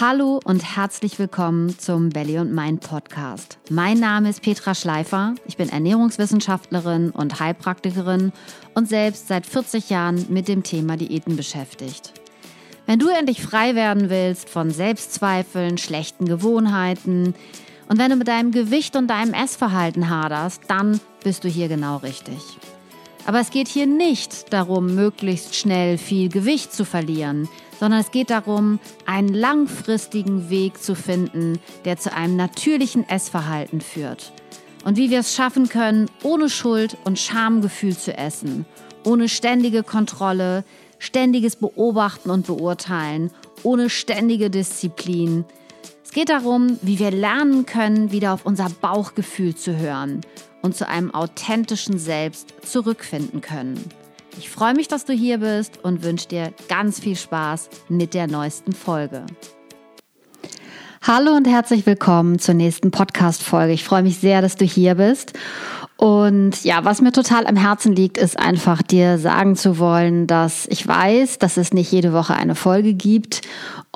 Hallo und herzlich willkommen zum Belly und Mind Podcast. Mein Name ist Petra Schleifer. Ich bin Ernährungswissenschaftlerin und Heilpraktikerin und selbst seit 40 Jahren mit dem Thema Diäten beschäftigt. Wenn du endlich frei werden willst von Selbstzweifeln, schlechten Gewohnheiten und wenn du mit deinem Gewicht und deinem Essverhalten haderst, dann bist du hier genau richtig. Aber es geht hier nicht darum, möglichst schnell viel Gewicht zu verlieren, sondern es geht darum, einen langfristigen Weg zu finden, der zu einem natürlichen Essverhalten führt. Und wie wir es schaffen können, ohne Schuld und Schamgefühl zu essen, ohne ständige Kontrolle, ständiges Beobachten und Beurteilen, ohne ständige Disziplin. Es geht darum, wie wir lernen können, wieder auf unser Bauchgefühl zu hören und zu einem authentischen Selbst zurückfinden können. Ich freue mich, dass du hier bist und wünsche dir ganz viel Spaß mit der neuesten Folge. Hallo und herzlich willkommen zur nächsten Podcast-Folge. Ich freue mich sehr, dass du hier bist. Und ja, was mir total am Herzen liegt, ist einfach dir sagen zu wollen, dass ich weiß, dass es nicht jede Woche eine Folge gibt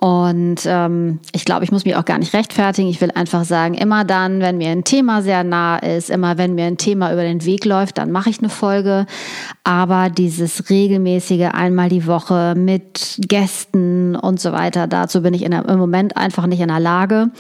und ähm, ich glaube, ich muss mich auch gar nicht rechtfertigen. Ich will einfach sagen, immer dann, wenn mir ein Thema sehr nah ist, immer wenn mir ein Thema über den Weg läuft, dann mache ich eine Folge. Aber dieses regelmäßige einmal die Woche mit Gästen und so weiter, dazu bin ich in, im Moment einfach nicht in der Lage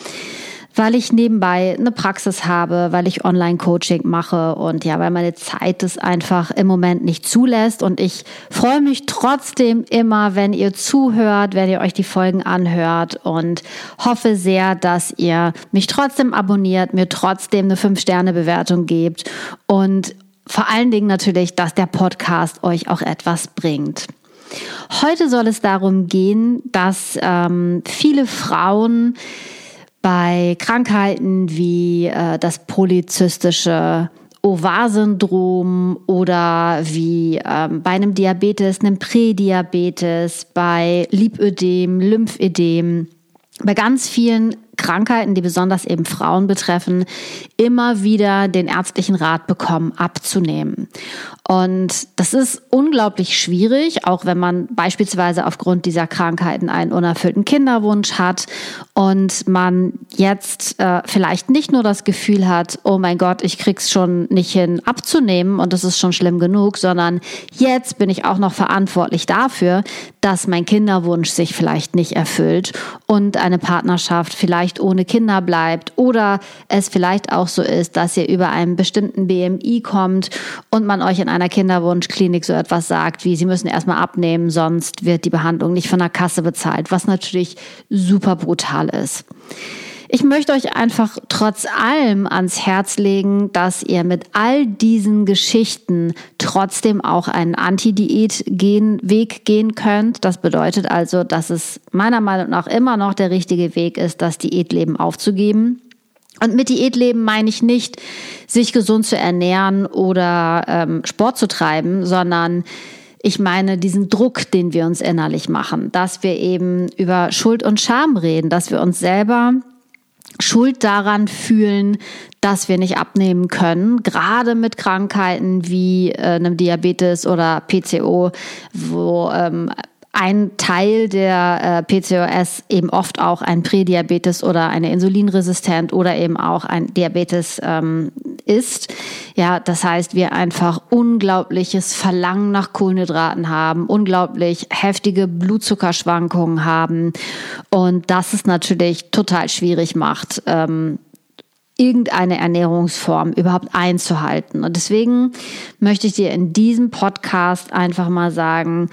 weil ich nebenbei eine Praxis habe, weil ich Online-Coaching mache und ja, weil meine Zeit es einfach im Moment nicht zulässt. Und ich freue mich trotzdem immer, wenn ihr zuhört, wenn ihr euch die Folgen anhört und hoffe sehr, dass ihr mich trotzdem abonniert, mir trotzdem eine 5-Sterne-Bewertung gebt und vor allen Dingen natürlich, dass der Podcast euch auch etwas bringt. Heute soll es darum gehen, dass ähm, viele Frauen bei Krankheiten wie äh, das polyzystische Ovar-Syndrom oder wie ähm, bei einem Diabetes, einem Prädiabetes, bei Lipödem, Lymphödem, bei ganz vielen Krankheiten, die besonders eben Frauen betreffen, immer wieder den ärztlichen Rat bekommen, abzunehmen. Und das ist unglaublich schwierig, auch wenn man beispielsweise aufgrund dieser Krankheiten einen unerfüllten Kinderwunsch hat und man jetzt äh, vielleicht nicht nur das Gefühl hat, oh mein Gott, ich krieg's schon nicht hin abzunehmen und das ist schon schlimm genug, sondern jetzt bin ich auch noch verantwortlich dafür, dass mein Kinderwunsch sich vielleicht nicht erfüllt und eine Partnerschaft vielleicht ohne Kinder bleibt oder es vielleicht auch so ist, dass ihr über einen bestimmten BMI kommt und man euch in einer Kinderwunschklinik so etwas sagt, wie sie müssen erstmal abnehmen, sonst wird die Behandlung nicht von der Kasse bezahlt, was natürlich super brutal ist. Ich möchte euch einfach trotz allem ans Herz legen, dass ihr mit all diesen Geschichten trotzdem auch einen Anti-Diät-Weg gehen könnt. Das bedeutet also, dass es meiner Meinung nach immer noch der richtige Weg ist, das Diätleben aufzugeben. Und mit Diätleben meine ich nicht, sich gesund zu ernähren oder ähm, Sport zu treiben, sondern ich meine diesen Druck, den wir uns innerlich machen, dass wir eben über Schuld und Scham reden, dass wir uns selber Schuld daran fühlen, dass wir nicht abnehmen können, gerade mit Krankheiten wie äh, einem Diabetes oder PCO, wo ähm, ein Teil der äh, PCOS eben oft auch ein Prädiabetes oder eine Insulinresistent oder eben auch ein Diabetes ähm, ist. Ja, das heißt, wir einfach unglaubliches Verlangen nach Kohlenhydraten haben, unglaublich heftige Blutzuckerschwankungen haben und das es natürlich total schwierig macht. Ähm, irgendeine Ernährungsform überhaupt einzuhalten. Und deswegen möchte ich dir in diesem Podcast einfach mal sagen,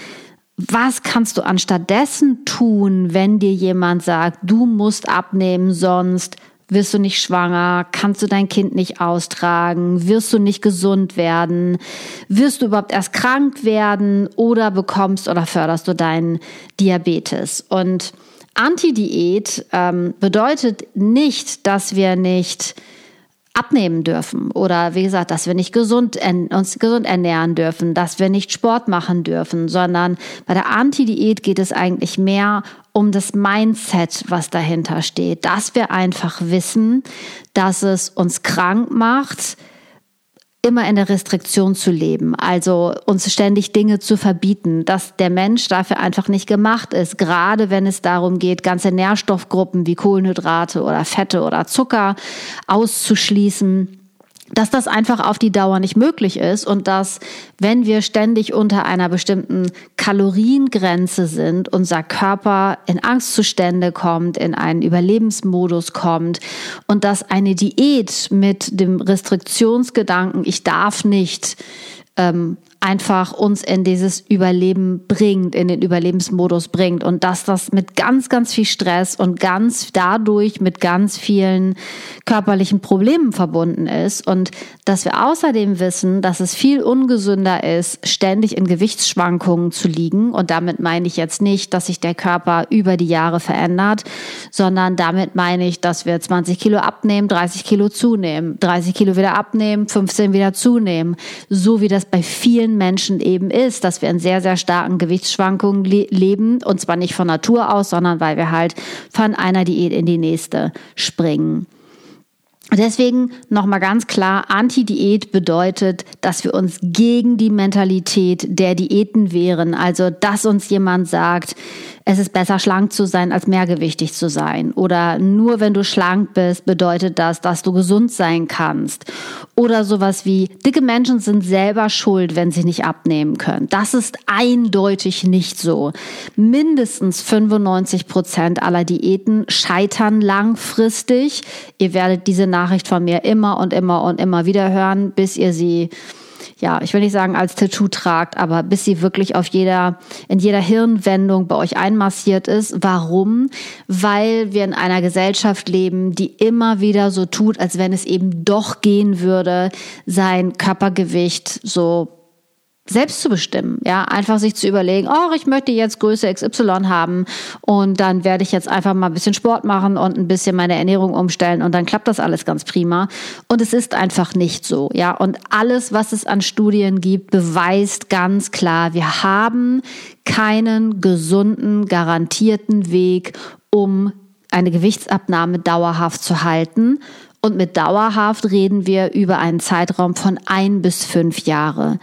was kannst du anstattdessen tun, wenn dir jemand sagt, du musst abnehmen, sonst wirst du nicht schwanger, kannst du dein Kind nicht austragen, wirst du nicht gesund werden, wirst du überhaupt erst krank werden? Oder bekommst oder förderst du deinen Diabetes. Und Anti-Diät ähm, bedeutet nicht, dass wir nicht abnehmen dürfen. Oder wie gesagt, dass wir nicht gesund, uns gesund ernähren dürfen, dass wir nicht Sport machen dürfen, sondern bei der Anti-Diät geht es eigentlich mehr um das Mindset, was dahinter steht, dass wir einfach wissen, dass es uns krank macht, immer in der Restriktion zu leben, also uns ständig Dinge zu verbieten, dass der Mensch dafür einfach nicht gemacht ist, gerade wenn es darum geht, ganze Nährstoffgruppen wie Kohlenhydrate oder Fette oder Zucker auszuschließen dass das einfach auf die Dauer nicht möglich ist und dass, wenn wir ständig unter einer bestimmten Kaloriengrenze sind, unser Körper in Angstzustände kommt, in einen Überlebensmodus kommt und dass eine Diät mit dem Restriktionsgedanken, ich darf nicht, ähm, einfach uns in dieses Überleben bringt, in den Überlebensmodus bringt. Und dass das mit ganz, ganz viel Stress und ganz dadurch mit ganz vielen körperlichen Problemen verbunden ist. Und dass wir außerdem wissen, dass es viel ungesünder ist, ständig in Gewichtsschwankungen zu liegen. Und damit meine ich jetzt nicht, dass sich der Körper über die Jahre verändert, sondern damit meine ich, dass wir 20 Kilo abnehmen, 30 Kilo zunehmen, 30 Kilo wieder abnehmen, 15 wieder zunehmen, so wie das bei vielen vielen Menschen eben ist, dass wir in sehr, sehr starken Gewichtsschwankungen le leben und zwar nicht von Natur aus, sondern weil wir halt von einer Diät in die nächste springen. Deswegen nochmal ganz klar, Anti-Diät bedeutet, dass wir uns gegen die Mentalität der Diäten wehren. Also, dass uns jemand sagt, es ist besser schlank zu sein, als mehrgewichtig zu sein. Oder nur wenn du schlank bist, bedeutet das, dass du gesund sein kannst. Oder sowas wie, dicke Menschen sind selber schuld, wenn sie nicht abnehmen können. Das ist eindeutig nicht so. Mindestens 95 Prozent aller Diäten scheitern langfristig. Ihr werdet diese Nachricht von mir immer und immer und immer wieder hören, bis ihr sie ja, ich will nicht sagen als Tattoo tragt, aber bis sie wirklich auf jeder, in jeder Hirnwendung bei euch einmassiert ist. Warum? Weil wir in einer Gesellschaft leben, die immer wieder so tut, als wenn es eben doch gehen würde, sein Körpergewicht so selbst zu bestimmen, ja, einfach sich zu überlegen, oh, ich möchte jetzt Größe XY haben und dann werde ich jetzt einfach mal ein bisschen Sport machen und ein bisschen meine Ernährung umstellen und dann klappt das alles ganz prima. Und es ist einfach nicht so, ja, und alles, was es an Studien gibt, beweist ganz klar, wir haben keinen gesunden, garantierten Weg, um eine Gewichtsabnahme dauerhaft zu halten und mit dauerhaft reden wir über einen Zeitraum von ein bis fünf Jahre.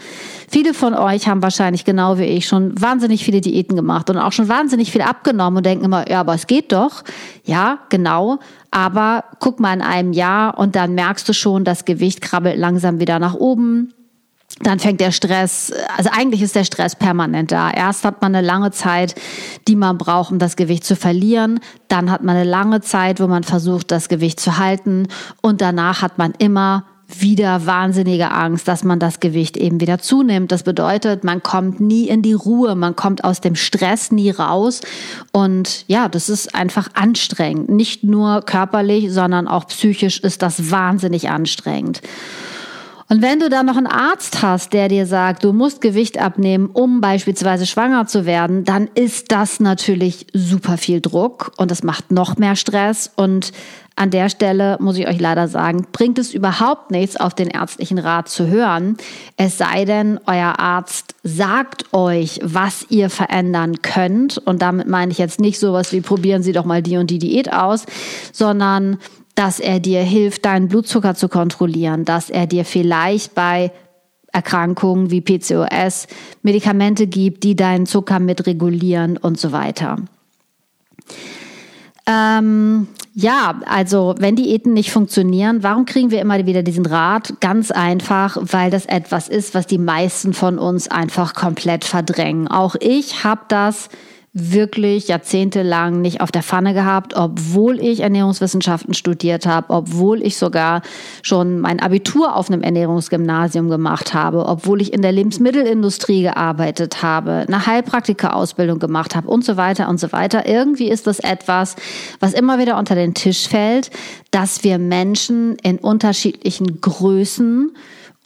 Viele von euch haben wahrscheinlich genau wie ich schon wahnsinnig viele Diäten gemacht und auch schon wahnsinnig viel abgenommen und denken immer, ja, aber es geht doch. Ja, genau. Aber guck mal in einem Jahr und dann merkst du schon, das Gewicht krabbelt langsam wieder nach oben dann fängt der Stress, also eigentlich ist der Stress permanent da. Erst hat man eine lange Zeit, die man braucht, um das Gewicht zu verlieren. Dann hat man eine lange Zeit, wo man versucht, das Gewicht zu halten. Und danach hat man immer wieder wahnsinnige Angst, dass man das Gewicht eben wieder zunimmt. Das bedeutet, man kommt nie in die Ruhe, man kommt aus dem Stress nie raus. Und ja, das ist einfach anstrengend. Nicht nur körperlich, sondern auch psychisch ist das wahnsinnig anstrengend. Und wenn du dann noch einen Arzt hast, der dir sagt, du musst Gewicht abnehmen, um beispielsweise schwanger zu werden, dann ist das natürlich super viel Druck und das macht noch mehr Stress. Und an der Stelle muss ich euch leider sagen, bringt es überhaupt nichts, auf den ärztlichen Rat zu hören. Es sei denn, euer Arzt sagt euch, was ihr verändern könnt. Und damit meine ich jetzt nicht sowas wie probieren Sie doch mal die und die Diät aus, sondern dass er dir hilft, deinen Blutzucker zu kontrollieren, dass er dir vielleicht bei Erkrankungen wie PCOS Medikamente gibt, die deinen Zucker mitregulieren und so weiter. Ähm, ja, also wenn Diäten nicht funktionieren, warum kriegen wir immer wieder diesen Rat? Ganz einfach, weil das etwas ist, was die meisten von uns einfach komplett verdrängen. Auch ich habe das wirklich jahrzehntelang nicht auf der Pfanne gehabt, obwohl ich Ernährungswissenschaften studiert habe, obwohl ich sogar schon mein Abitur auf einem Ernährungsgymnasium gemacht habe, obwohl ich in der Lebensmittelindustrie gearbeitet habe, eine Heilpraktika-Ausbildung gemacht habe und so weiter und so weiter. Irgendwie ist das etwas, was immer wieder unter den Tisch fällt, dass wir Menschen in unterschiedlichen Größen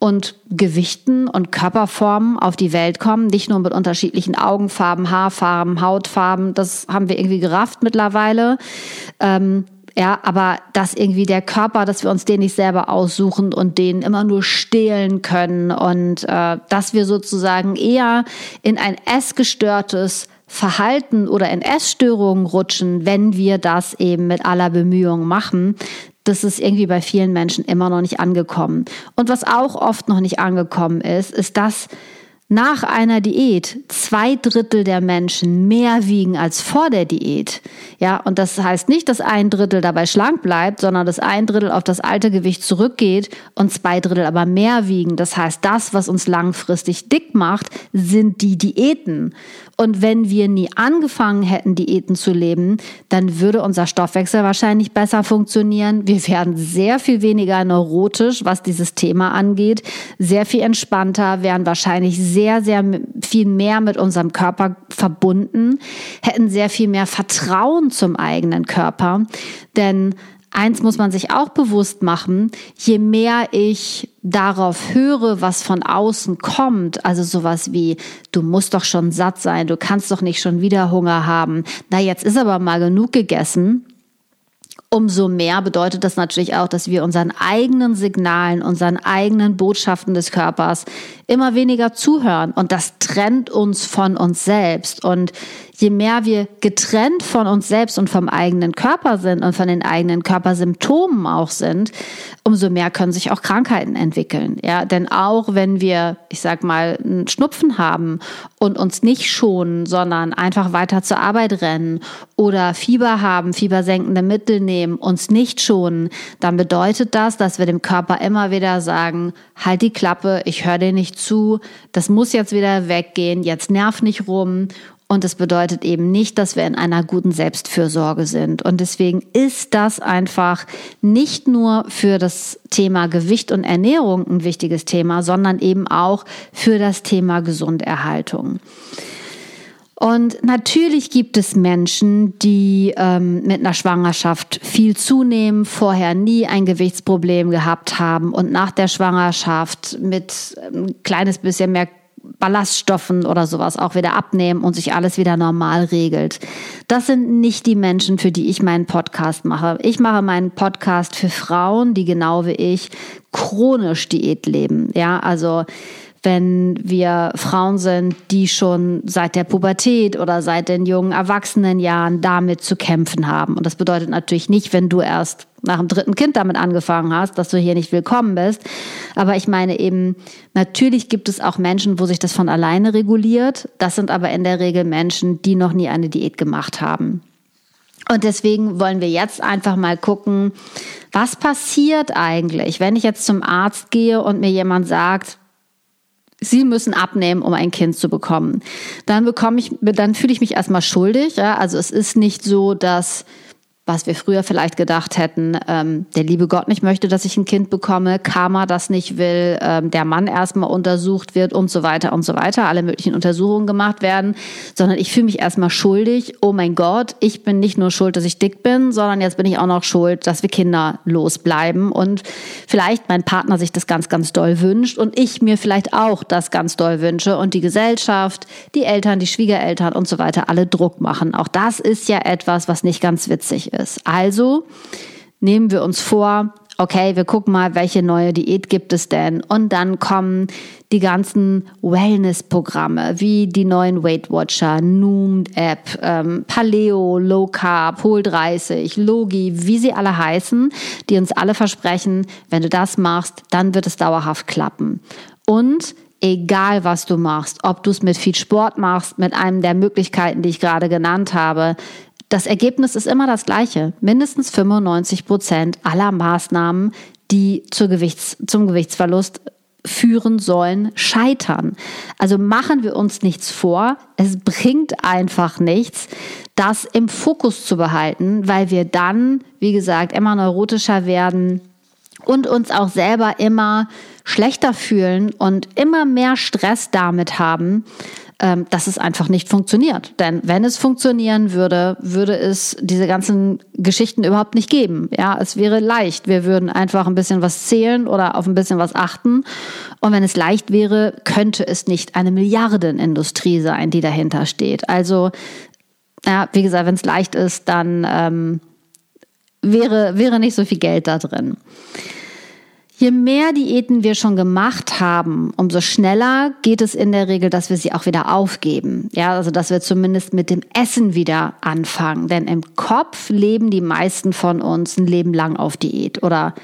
und Gewichten und Körperformen auf die Welt kommen, nicht nur mit unterschiedlichen Augenfarben, Haarfarben, Hautfarben, das haben wir irgendwie gerafft mittlerweile. Ähm, ja, aber dass irgendwie der Körper, dass wir uns den nicht selber aussuchen und den immer nur stehlen können und äh, dass wir sozusagen eher in ein essgestörtes Verhalten oder in Essstörungen rutschen, wenn wir das eben mit aller Bemühung machen, das ist irgendwie bei vielen Menschen immer noch nicht angekommen. Und was auch oft noch nicht angekommen ist, ist, dass nach einer Diät zwei Drittel der Menschen mehr wiegen als vor der Diät. Ja, und das heißt nicht, dass ein Drittel dabei schlank bleibt, sondern dass ein Drittel auf das alte Gewicht zurückgeht und zwei Drittel aber mehr wiegen. Das heißt, das, was uns langfristig dick macht, sind die Diäten. Und wenn wir nie angefangen hätten, Diäten zu leben, dann würde unser Stoffwechsel wahrscheinlich besser funktionieren. Wir werden sehr viel weniger neurotisch, was dieses Thema angeht, sehr viel entspannter, wären wahrscheinlich sehr, sehr viel mehr mit unserem Körper verbunden, hätten sehr viel mehr Vertrauen zum eigenen Körper. Denn eins muss man sich auch bewusst machen, je mehr ich darauf höre, was von außen kommt, also sowas wie, du musst doch schon satt sein, du kannst doch nicht schon wieder Hunger haben, na jetzt ist aber mal genug gegessen, umso mehr bedeutet das natürlich auch, dass wir unseren eigenen Signalen, unseren eigenen Botschaften des Körpers immer weniger zuhören. Und das trennt uns von uns selbst. Und je mehr wir getrennt von uns selbst und vom eigenen Körper sind und von den eigenen Körpersymptomen auch sind, umso mehr können sich auch Krankheiten entwickeln. Ja, denn auch wenn wir, ich sag mal, einen Schnupfen haben und uns nicht schonen, sondern einfach weiter zur Arbeit rennen oder Fieber haben, fiebersenkende Mittel nehmen, uns nicht schonen, dann bedeutet das, dass wir dem Körper immer wieder sagen, halt die Klappe, ich höre dir nicht zu, das muss jetzt wieder weggehen, jetzt nerv nicht rum und es bedeutet eben nicht, dass wir in einer guten Selbstfürsorge sind. Und deswegen ist das einfach nicht nur für das Thema Gewicht und Ernährung ein wichtiges Thema, sondern eben auch für das Thema Gesunderhaltung. Und natürlich gibt es Menschen, die ähm, mit einer Schwangerschaft viel zunehmen, vorher nie ein Gewichtsproblem gehabt haben und nach der Schwangerschaft mit ein ähm, kleines bisschen mehr Ballaststoffen oder sowas auch wieder abnehmen und sich alles wieder normal regelt. Das sind nicht die Menschen, für die ich meinen Podcast mache. Ich mache meinen Podcast für Frauen, die genau wie ich chronisch Diät leben. Ja, also wenn wir Frauen sind, die schon seit der Pubertät oder seit den jungen Erwachsenenjahren damit zu kämpfen haben. Und das bedeutet natürlich nicht, wenn du erst nach dem dritten Kind damit angefangen hast, dass du hier nicht willkommen bist. Aber ich meine eben, natürlich gibt es auch Menschen, wo sich das von alleine reguliert. Das sind aber in der Regel Menschen, die noch nie eine Diät gemacht haben. Und deswegen wollen wir jetzt einfach mal gucken, was passiert eigentlich, wenn ich jetzt zum Arzt gehe und mir jemand sagt, Sie müssen abnehmen, um ein Kind zu bekommen. Dann bekomme ich, dann fühle ich mich erstmal schuldig. Ja? Also es ist nicht so, dass was wir früher vielleicht gedacht hätten, ähm, der liebe Gott nicht möchte, dass ich ein Kind bekomme, Karma das nicht will, ähm, der Mann erstmal untersucht wird und so weiter und so weiter, alle möglichen Untersuchungen gemacht werden, sondern ich fühle mich erstmal schuldig, oh mein Gott, ich bin nicht nur schuld, dass ich dick bin, sondern jetzt bin ich auch noch schuld, dass wir Kinder losbleiben und vielleicht mein Partner sich das ganz, ganz doll wünscht und ich mir vielleicht auch das ganz doll wünsche und die Gesellschaft, die Eltern, die Schwiegereltern und so weiter alle Druck machen. Auch das ist ja etwas, was nicht ganz witzig ist. Also nehmen wir uns vor, okay, wir gucken mal, welche neue Diät gibt es denn? Und dann kommen die ganzen Wellness-Programme, wie die neuen Weight Watcher, Noom App, ähm, Paleo, Low Carb, Hol 30, Logi, wie sie alle heißen, die uns alle versprechen, wenn du das machst, dann wird es dauerhaft klappen. Und egal was du machst, ob du es mit viel Sport machst, mit einem der Möglichkeiten, die ich gerade genannt habe, das Ergebnis ist immer das gleiche. Mindestens 95 Prozent aller Maßnahmen, die Gewichts-, zum Gewichtsverlust führen sollen, scheitern. Also machen wir uns nichts vor. Es bringt einfach nichts, das im Fokus zu behalten, weil wir dann, wie gesagt, immer neurotischer werden und uns auch selber immer schlechter fühlen und immer mehr Stress damit haben, ähm, dass es einfach nicht funktioniert. Denn wenn es funktionieren würde, würde es diese ganzen Geschichten überhaupt nicht geben. Ja, es wäre leicht. Wir würden einfach ein bisschen was zählen oder auf ein bisschen was achten. Und wenn es leicht wäre, könnte es nicht eine Milliardenindustrie sein, die dahinter steht. Also, ja, wie gesagt, wenn es leicht ist, dann ähm, wäre, wäre nicht so viel Geld da drin. Je mehr Diäten wir schon gemacht haben, umso schneller geht es in der Regel, dass wir sie auch wieder aufgeben. Ja, also dass wir zumindest mit dem Essen wieder anfangen. Denn im Kopf leben die meisten von uns ein Leben lang auf Diät oder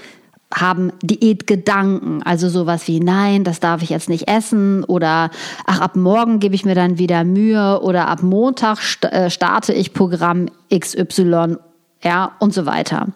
haben Diätgedanken, also sowas wie nein, das darf ich jetzt nicht essen oder ach ab morgen gebe ich mir dann wieder Mühe oder ab Montag äh, starte ich Programm XY, ja und so weiter.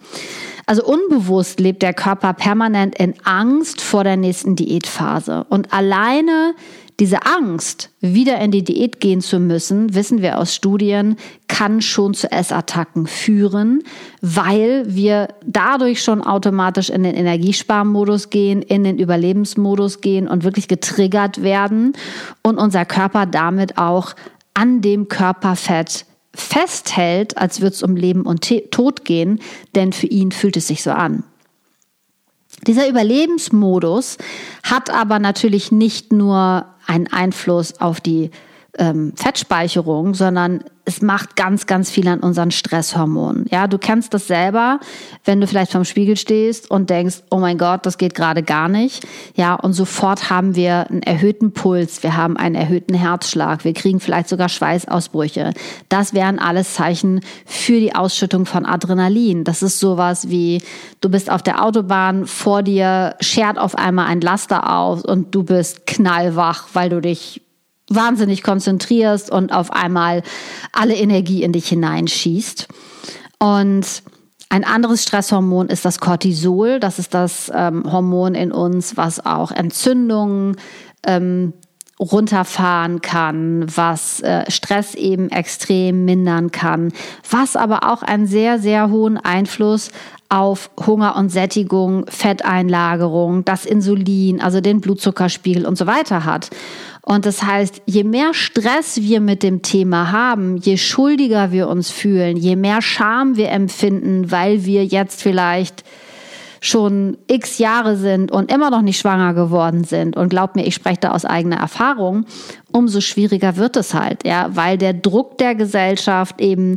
Also unbewusst lebt der Körper permanent in Angst vor der nächsten Diätphase. Und alleine diese Angst, wieder in die Diät gehen zu müssen, wissen wir aus Studien, kann schon zu Essattacken führen, weil wir dadurch schon automatisch in den Energiesparmodus gehen, in den Überlebensmodus gehen und wirklich getriggert werden und unser Körper damit auch an dem Körperfett festhält, als würde es um Leben und Tod gehen, denn für ihn fühlt es sich so an. Dieser Überlebensmodus hat aber natürlich nicht nur einen Einfluss auf die ähm, Fettspeicherung, sondern es macht ganz, ganz viel an unseren Stresshormonen. Ja, du kennst das selber, wenn du vielleicht vorm Spiegel stehst und denkst, oh mein Gott, das geht gerade gar nicht. Ja, und sofort haben wir einen erhöhten Puls, wir haben einen erhöhten Herzschlag, wir kriegen vielleicht sogar Schweißausbrüche. Das wären alles Zeichen für die Ausschüttung von Adrenalin. Das ist sowas wie, du bist auf der Autobahn, vor dir schert auf einmal ein Laster auf und du bist knallwach, weil du dich wahnsinnig konzentrierst und auf einmal alle Energie in dich hineinschießt. Und ein anderes Stresshormon ist das Cortisol. Das ist das ähm, Hormon in uns, was auch Entzündungen ähm, runterfahren kann, was äh, Stress eben extrem mindern kann, was aber auch einen sehr, sehr hohen Einfluss auf Hunger und Sättigung, Fetteinlagerung, das Insulin, also den Blutzuckerspiegel und so weiter hat. Und das heißt, je mehr Stress wir mit dem Thema haben, je schuldiger wir uns fühlen, je mehr Scham wir empfinden, weil wir jetzt vielleicht schon x Jahre sind und immer noch nicht schwanger geworden sind. Und glaub mir, ich spreche da aus eigener Erfahrung, umso schwieriger wird es halt, ja, weil der Druck der Gesellschaft eben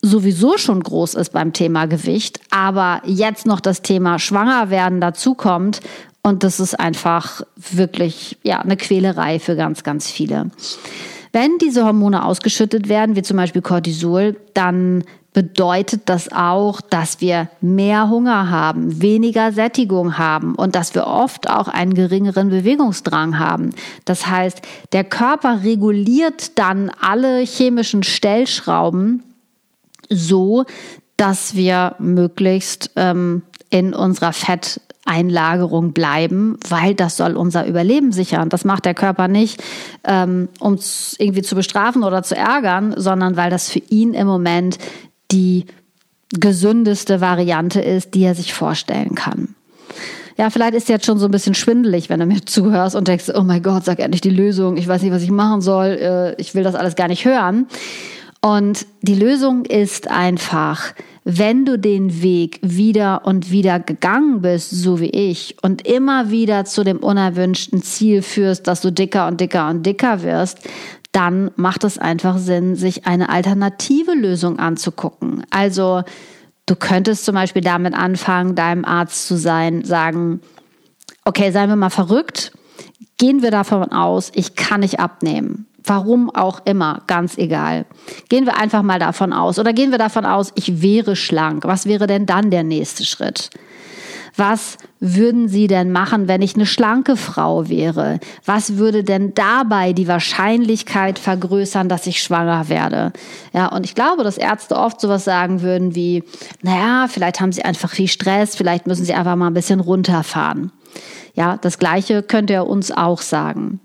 sowieso schon groß ist beim Thema Gewicht, aber jetzt noch das Thema Schwangerwerden dazukommt und das ist einfach wirklich ja, eine Quälerei für ganz, ganz viele. Wenn diese Hormone ausgeschüttet werden, wie zum Beispiel Cortisol, dann bedeutet das auch, dass wir mehr Hunger haben, weniger Sättigung haben und dass wir oft auch einen geringeren Bewegungsdrang haben. Das heißt, der Körper reguliert dann alle chemischen Stellschrauben so, dass wir möglichst ähm, in unserer Fett Einlagerung bleiben, weil das soll unser Überleben sichern. Das macht der Körper nicht, ähm, um uns irgendwie zu bestrafen oder zu ärgern, sondern weil das für ihn im Moment die gesündeste Variante ist, die er sich vorstellen kann. Ja, vielleicht ist jetzt schon so ein bisschen schwindelig, wenn du mir zuhörst und denkst, oh mein Gott, sag endlich die Lösung, ich weiß nicht, was ich machen soll, äh, ich will das alles gar nicht hören. Und die Lösung ist einfach, wenn du den Weg wieder und wieder gegangen bist, so wie ich, und immer wieder zu dem unerwünschten Ziel führst, dass du dicker und dicker und dicker wirst, dann macht es einfach Sinn, sich eine alternative Lösung anzugucken. Also du könntest zum Beispiel damit anfangen, deinem Arzt zu sein, sagen, okay, seien wir mal verrückt, gehen wir davon aus, ich kann nicht abnehmen. Warum auch immer, ganz egal. Gehen wir einfach mal davon aus. Oder gehen wir davon aus, ich wäre schlank. Was wäre denn dann der nächste Schritt? Was würden Sie denn machen, wenn ich eine schlanke Frau wäre? Was würde denn dabei die Wahrscheinlichkeit vergrößern, dass ich schwanger werde? Ja, und ich glaube, dass Ärzte oft sowas sagen würden wie, naja, vielleicht haben Sie einfach viel Stress, vielleicht müssen Sie einfach mal ein bisschen runterfahren. Ja, das Gleiche könnte er uns auch sagen.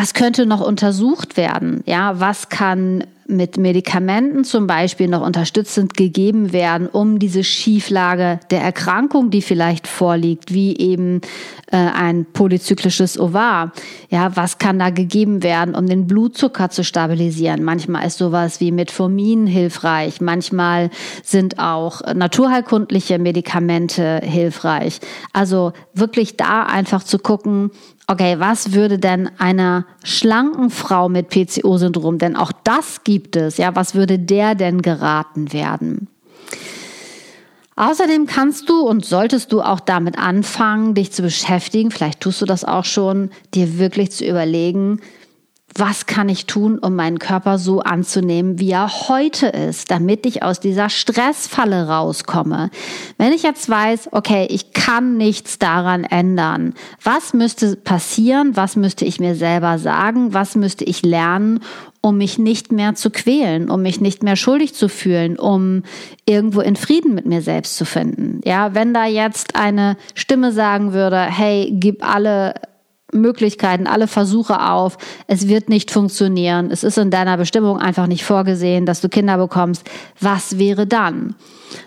Was könnte noch untersucht werden? Ja, was kann mit Medikamenten zum Beispiel noch unterstützend gegeben werden, um diese Schieflage der Erkrankung, die vielleicht vorliegt, wie eben äh, ein polyzyklisches Ovar. Ja, was kann da gegeben werden, um den Blutzucker zu stabilisieren? Manchmal ist sowas wie Metformin hilfreich. Manchmal sind auch naturheilkundliche Medikamente hilfreich. Also wirklich da einfach zu gucken, okay, was würde denn einer schlanken Frau mit PCO-Syndrom, denn auch das gibt es, ja, was würde der denn geraten werden? Außerdem kannst du und solltest du auch damit anfangen, dich zu beschäftigen, vielleicht tust du das auch schon, dir wirklich zu überlegen, was kann ich tun, um meinen Körper so anzunehmen, wie er heute ist, damit ich aus dieser Stressfalle rauskomme. Wenn ich jetzt weiß, okay, ich kann nichts daran ändern, was müsste passieren, was müsste ich mir selber sagen, was müsste ich lernen, um mich nicht mehr zu quälen, um mich nicht mehr schuldig zu fühlen, um irgendwo in Frieden mit mir selbst zu finden. Ja, wenn da jetzt eine Stimme sagen würde, hey, gib alle Möglichkeiten, alle Versuche auf. Es wird nicht funktionieren. Es ist in deiner Bestimmung einfach nicht vorgesehen, dass du Kinder bekommst. Was wäre dann?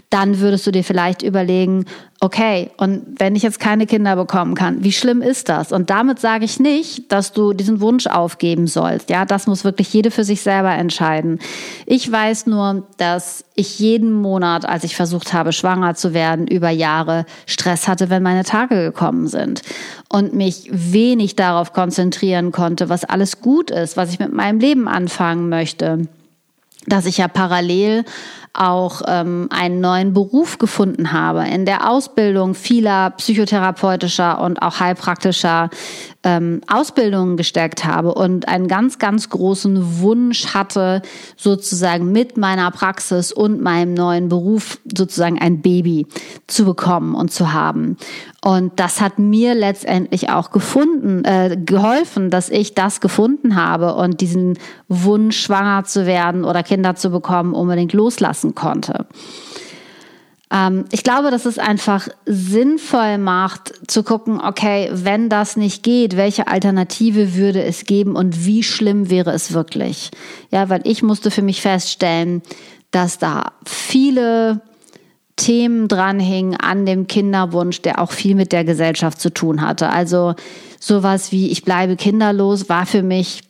Dann würdest du dir vielleicht überlegen, okay, und wenn ich jetzt keine Kinder bekommen kann, wie schlimm ist das? Und damit sage ich nicht, dass du diesen Wunsch aufgeben sollst. Ja, das muss wirklich jede für sich selber entscheiden. Ich weiß nur, dass ich jeden Monat, als ich versucht habe, schwanger zu werden, über Jahre Stress hatte, wenn meine Tage gekommen sind und mich wenig darauf konzentrieren konnte, was alles gut ist, was ich mit meinem Leben anfangen möchte dass ich ja parallel auch ähm, einen neuen Beruf gefunden habe, in der Ausbildung vieler psychotherapeutischer und auch heilpraktischer ähm, Ausbildungen gesteckt habe und einen ganz, ganz großen Wunsch hatte, sozusagen mit meiner Praxis und meinem neuen Beruf sozusagen ein Baby zu bekommen und zu haben. Und das hat mir letztendlich auch gefunden, äh, geholfen, dass ich das gefunden habe und diesen Wunsch, schwanger zu werden oder Kinder zu bekommen, unbedingt loslassen konnte. Ähm, ich glaube, dass es einfach sinnvoll macht, zu gucken, okay, wenn das nicht geht, welche Alternative würde es geben und wie schlimm wäre es wirklich? Ja, weil ich musste für mich feststellen, dass da viele Themen dranhingen an dem Kinderwunsch, der auch viel mit der Gesellschaft zu tun hatte. Also sowas wie ich bleibe kinderlos war für mich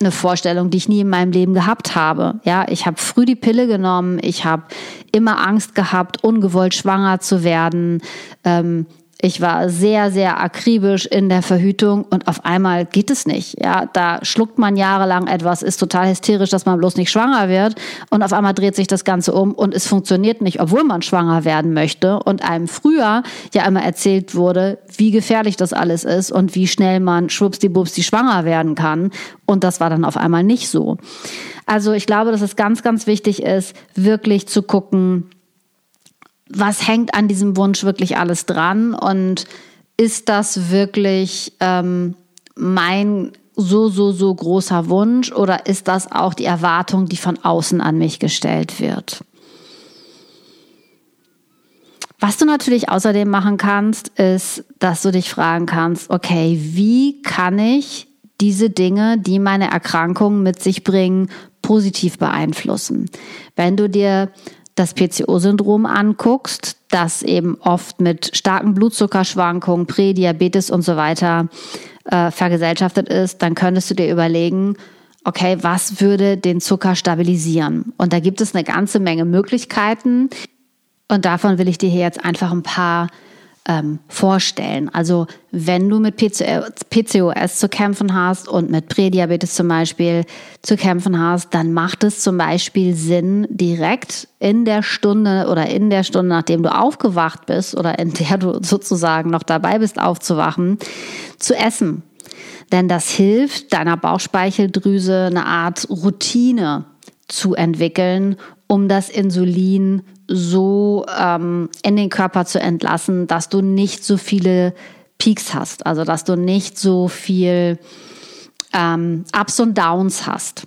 eine Vorstellung, die ich nie in meinem Leben gehabt habe. Ja, ich habe früh die Pille genommen, ich habe immer Angst gehabt, ungewollt schwanger zu werden. Ähm, ich war sehr, sehr akribisch in der Verhütung und auf einmal geht es nicht. Ja, da schluckt man jahrelang etwas, ist total hysterisch, dass man bloß nicht schwanger wird und auf einmal dreht sich das Ganze um und es funktioniert nicht, obwohl man schwanger werden möchte und einem früher ja immer erzählt wurde, wie gefährlich das alles ist und wie schnell man schwuppsdiwupps schwanger werden kann und das war dann auf einmal nicht so. Also ich glaube, dass es ganz, ganz wichtig ist, wirklich zu gucken, was hängt an diesem Wunsch wirklich alles dran und ist das wirklich ähm, mein so, so, so großer Wunsch oder ist das auch die Erwartung, die von außen an mich gestellt wird? Was du natürlich außerdem machen kannst, ist, dass du dich fragen kannst, okay, wie kann ich diese Dinge, die meine Erkrankungen mit sich bringen, positiv beeinflussen? Wenn du dir das PCO-Syndrom anguckst, das eben oft mit starken Blutzuckerschwankungen, Prädiabetes und so weiter äh, vergesellschaftet ist, dann könntest du dir überlegen, okay, was würde den Zucker stabilisieren? Und da gibt es eine ganze Menge Möglichkeiten. Und davon will ich dir hier jetzt einfach ein paar ähm, vorstellen. Also wenn du mit PCOS zu kämpfen hast und mit Prädiabetes zum Beispiel zu kämpfen hast, dann macht es zum Beispiel Sinn, direkt in der Stunde oder in der Stunde, nachdem du aufgewacht bist oder in der du sozusagen noch dabei bist aufzuwachen, zu essen. Denn das hilft deiner Bauchspeicheldrüse eine Art Routine zu entwickeln, um das Insulin so ähm, in den Körper zu entlassen, dass du nicht so viele Peaks hast, also dass du nicht so viel ähm, Ups und Downs hast.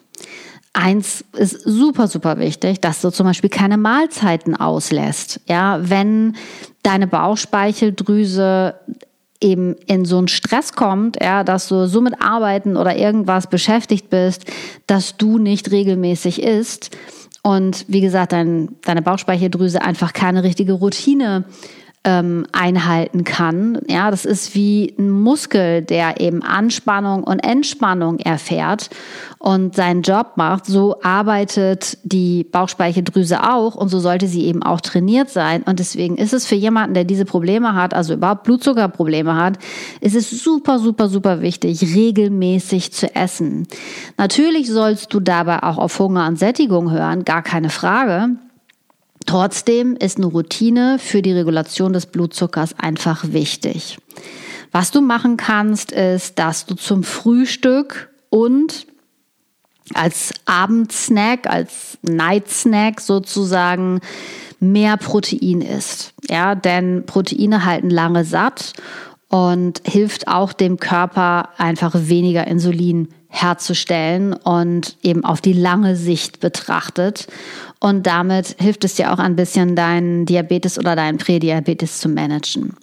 Eins ist super, super wichtig, dass du zum Beispiel keine Mahlzeiten auslässt. Ja, wenn deine Bauchspeicheldrüse eben in so einen Stress kommt, ja, dass du so mit Arbeiten oder irgendwas beschäftigt bist, dass du nicht regelmäßig isst, und wie gesagt, dein, deine Bauchspeicheldrüse einfach keine richtige Routine ähm, einhalten kann. Ja, das ist wie ein Muskel, der eben Anspannung und Entspannung erfährt und seinen Job macht. So arbeitet die Bauchspeicheldrüse auch und so sollte sie eben auch trainiert sein. Und deswegen ist es für jemanden, der diese Probleme hat, also überhaupt Blutzuckerprobleme hat, ist es super, super, super wichtig, regelmäßig zu essen. Natürlich sollst du dabei auch auf Hunger und Sättigung hören, gar keine Frage. Trotzdem ist eine Routine für die Regulation des Blutzuckers einfach wichtig. Was du machen kannst, ist, dass du zum Frühstück und als Abendsnack, als Nightsnack sozusagen mehr Protein isst. Ja, denn Proteine halten lange satt und hilft auch dem Körper einfach weniger Insulin herzustellen und eben auf die lange Sicht betrachtet. Und damit hilft es dir auch ein bisschen, deinen Diabetes oder deinen Prädiabetes zu managen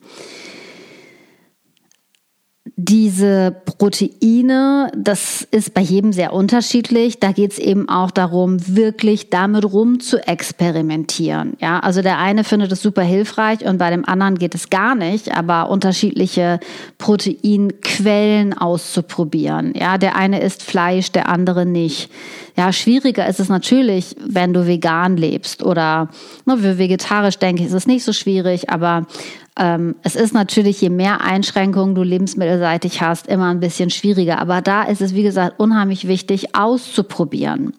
diese Proteine, das ist bei jedem sehr unterschiedlich. Da geht es eben auch darum, wirklich damit rum zu experimentieren. Ja, also der eine findet es super hilfreich und bei dem anderen geht es gar nicht, aber unterschiedliche Proteinquellen auszuprobieren. Ja, der eine isst Fleisch, der andere nicht. Ja, schwieriger ist es natürlich, wenn du vegan lebst oder ne, für vegetarisch denke ich, ist es nicht so schwierig, aber ähm, es ist natürlich, je mehr Einschränkungen du lebensmittelseitig hast, immer ein bisschen schwieriger. Aber da ist es, wie gesagt, unheimlich wichtig, auszuprobieren.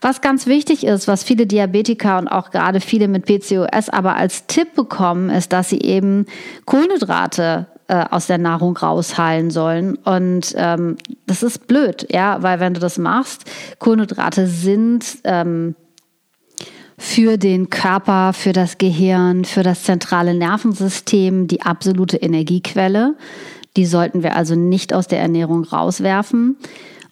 Was ganz wichtig ist, was viele Diabetiker und auch gerade viele mit PCOS aber als Tipp bekommen, ist, dass sie eben Kohlenhydrate äh, aus der Nahrung raushalten sollen. Und ähm, das ist blöd, ja, weil wenn du das machst, Kohlenhydrate sind ähm, für den Körper, für das Gehirn, für das zentrale Nervensystem die absolute Energiequelle. Die sollten wir also nicht aus der Ernährung rauswerfen.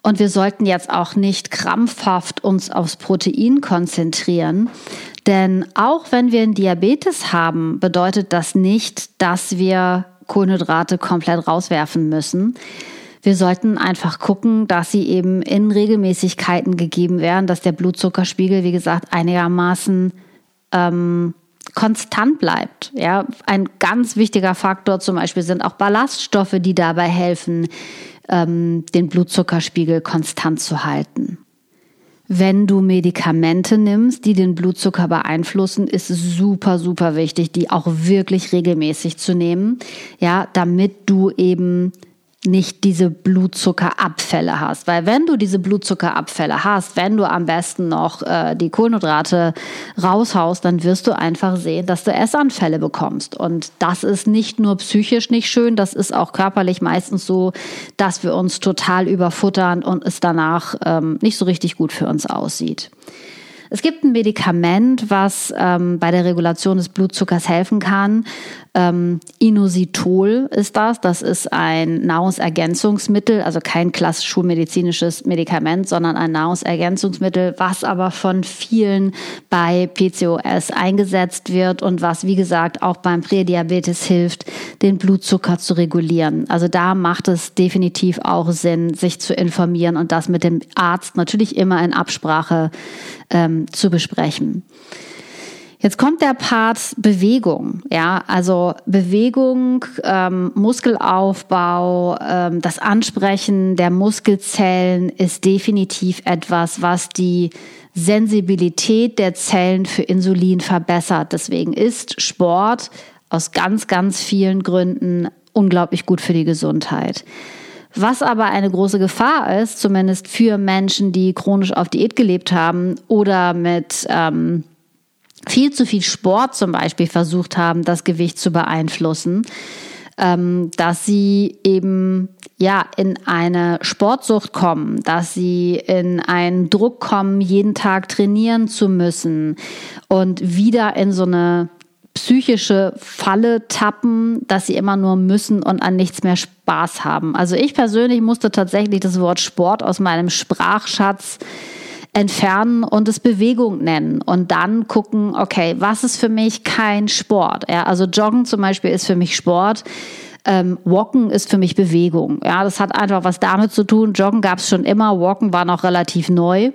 Und wir sollten jetzt auch nicht krampfhaft uns aufs Protein konzentrieren. Denn auch wenn wir einen Diabetes haben, bedeutet das nicht, dass wir Kohlenhydrate komplett rauswerfen müssen. Wir sollten einfach gucken, dass sie eben in Regelmäßigkeiten gegeben werden, dass der Blutzuckerspiegel, wie gesagt, einigermaßen ähm, konstant bleibt. Ja, ein ganz wichtiger Faktor zum Beispiel sind auch Ballaststoffe, die dabei helfen, ähm, den Blutzuckerspiegel konstant zu halten. Wenn du Medikamente nimmst, die den Blutzucker beeinflussen, ist es super, super wichtig, die auch wirklich regelmäßig zu nehmen. Ja, damit du eben nicht diese Blutzuckerabfälle hast. Weil wenn du diese Blutzuckerabfälle hast, wenn du am besten noch äh, die Kohlenhydrate raushaust, dann wirst du einfach sehen, dass du Essanfälle bekommst. Und das ist nicht nur psychisch nicht schön, das ist auch körperlich meistens so, dass wir uns total überfuttern und es danach ähm, nicht so richtig gut für uns aussieht. Es gibt ein Medikament, was ähm, bei der Regulation des Blutzuckers helfen kann. Ähm, Inositol ist das. Das ist ein Nahrungsergänzungsmittel, also kein klassisch schulmedizinisches Medikament, sondern ein Nahrungsergänzungsmittel, was aber von vielen bei PCOS eingesetzt wird und was, wie gesagt, auch beim Prädiabetes hilft, den Blutzucker zu regulieren. Also da macht es definitiv auch Sinn, sich zu informieren und das mit dem Arzt natürlich immer in Absprache ähm, zu besprechen. Jetzt kommt der Part Bewegung, ja, also Bewegung, ähm, Muskelaufbau, ähm, das Ansprechen der Muskelzellen ist definitiv etwas, was die Sensibilität der Zellen für Insulin verbessert. Deswegen ist Sport aus ganz, ganz vielen Gründen unglaublich gut für die Gesundheit. Was aber eine große Gefahr ist, zumindest für Menschen, die chronisch auf Diät gelebt haben oder mit ähm, viel zu viel Sport zum Beispiel versucht haben, das Gewicht zu beeinflussen, ähm, dass sie eben ja in eine Sportsucht kommen, dass sie in einen Druck kommen, jeden Tag trainieren zu müssen und wieder in so eine psychische Falle tappen, dass sie immer nur müssen und an nichts mehr Spaß haben. Also ich persönlich musste tatsächlich das Wort Sport aus meinem Sprachschatz entfernen und es Bewegung nennen und dann gucken, okay, was ist für mich kein Sport? Ja, also Joggen zum Beispiel ist für mich Sport. Ähm, Walken ist für mich Bewegung. Ja, das hat einfach was damit zu tun. Joggen gab es schon immer, Walken war noch relativ neu